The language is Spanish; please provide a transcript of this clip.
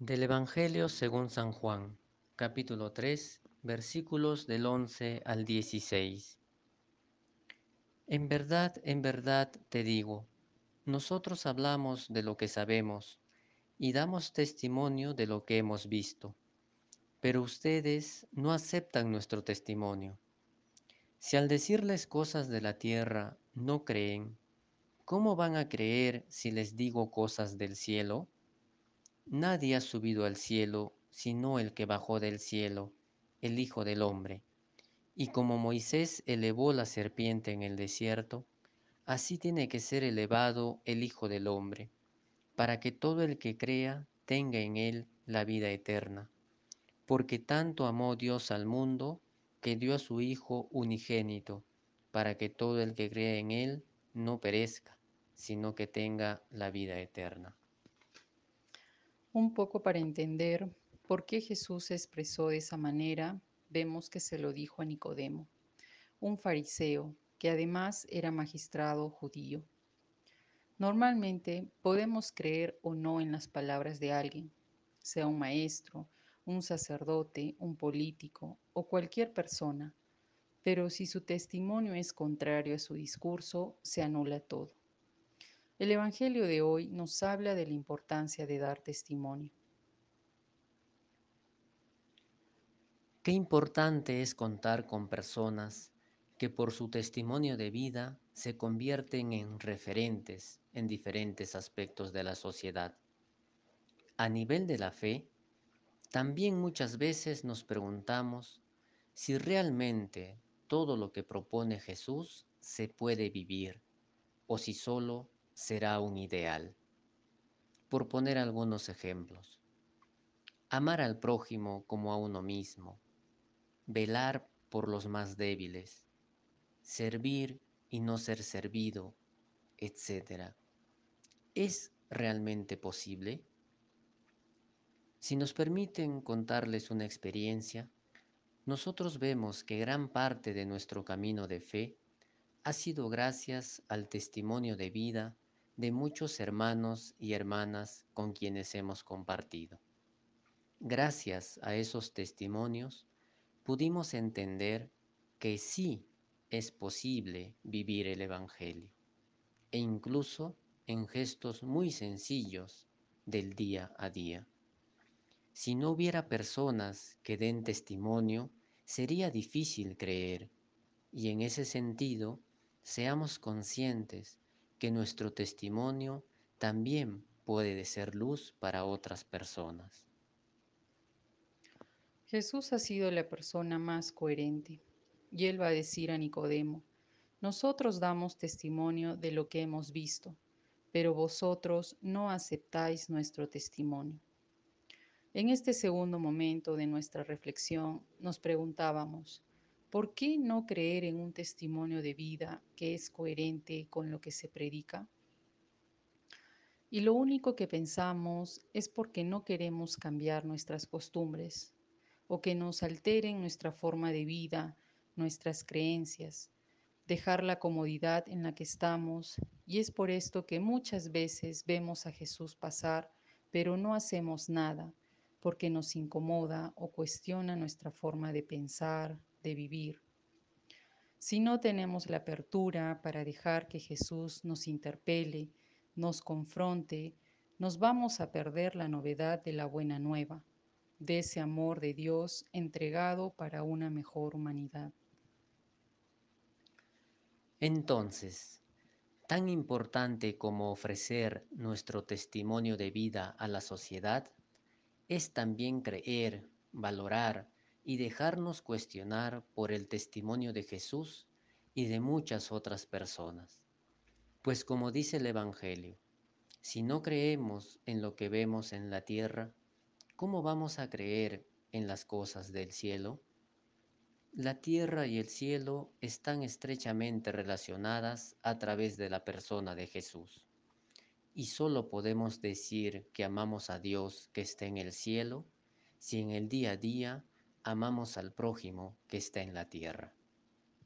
Del Evangelio según San Juan, capítulo 3, versículos del 11 al 16. En verdad, en verdad te digo, nosotros hablamos de lo que sabemos y damos testimonio de lo que hemos visto, pero ustedes no aceptan nuestro testimonio. Si al decirles cosas de la tierra no creen, ¿cómo van a creer si les digo cosas del cielo? Nadie ha subido al cielo sino el que bajó del cielo, el Hijo del Hombre. Y como Moisés elevó la serpiente en el desierto, así tiene que ser elevado el Hijo del Hombre, para que todo el que crea tenga en él la vida eterna. Porque tanto amó Dios al mundo, que dio a su Hijo unigénito, para que todo el que crea en él no perezca, sino que tenga la vida eterna. Un poco para entender por qué Jesús se expresó de esa manera, vemos que se lo dijo a Nicodemo, un fariseo que además era magistrado judío. Normalmente podemos creer o no en las palabras de alguien, sea un maestro, un sacerdote, un político o cualquier persona, pero si su testimonio es contrario a su discurso, se anula todo. El Evangelio de hoy nos habla de la importancia de dar testimonio. Qué importante es contar con personas que por su testimonio de vida se convierten en referentes en diferentes aspectos de la sociedad. A nivel de la fe, también muchas veces nos preguntamos si realmente todo lo que propone Jesús se puede vivir o si solo será un ideal. Por poner algunos ejemplos. Amar al prójimo como a uno mismo. Velar por los más débiles. Servir y no ser servido, etc. ¿Es realmente posible? Si nos permiten contarles una experiencia, nosotros vemos que gran parte de nuestro camino de fe ha sido gracias al testimonio de vida de muchos hermanos y hermanas con quienes hemos compartido. Gracias a esos testimonios pudimos entender que sí es posible vivir el Evangelio e incluso en gestos muy sencillos del día a día. Si no hubiera personas que den testimonio, sería difícil creer y en ese sentido seamos conscientes que nuestro testimonio también puede ser luz para otras personas. Jesús ha sido la persona más coherente y él va a decir a Nicodemo, nosotros damos testimonio de lo que hemos visto, pero vosotros no aceptáis nuestro testimonio. En este segundo momento de nuestra reflexión nos preguntábamos, ¿Por qué no creer en un testimonio de vida que es coherente con lo que se predica? Y lo único que pensamos es porque no queremos cambiar nuestras costumbres o que nos alteren nuestra forma de vida, nuestras creencias, dejar la comodidad en la que estamos y es por esto que muchas veces vemos a Jesús pasar, pero no hacemos nada porque nos incomoda o cuestiona nuestra forma de pensar, de vivir. Si no tenemos la apertura para dejar que Jesús nos interpele, nos confronte, nos vamos a perder la novedad de la buena nueva, de ese amor de Dios entregado para una mejor humanidad. Entonces, tan importante como ofrecer nuestro testimonio de vida a la sociedad, es también creer, valorar y dejarnos cuestionar por el testimonio de Jesús y de muchas otras personas. Pues como dice el Evangelio, si no creemos en lo que vemos en la tierra, ¿cómo vamos a creer en las cosas del cielo? La tierra y el cielo están estrechamente relacionadas a través de la persona de Jesús. Y solo podemos decir que amamos a Dios que está en el cielo si en el día a día amamos al prójimo que está en la tierra.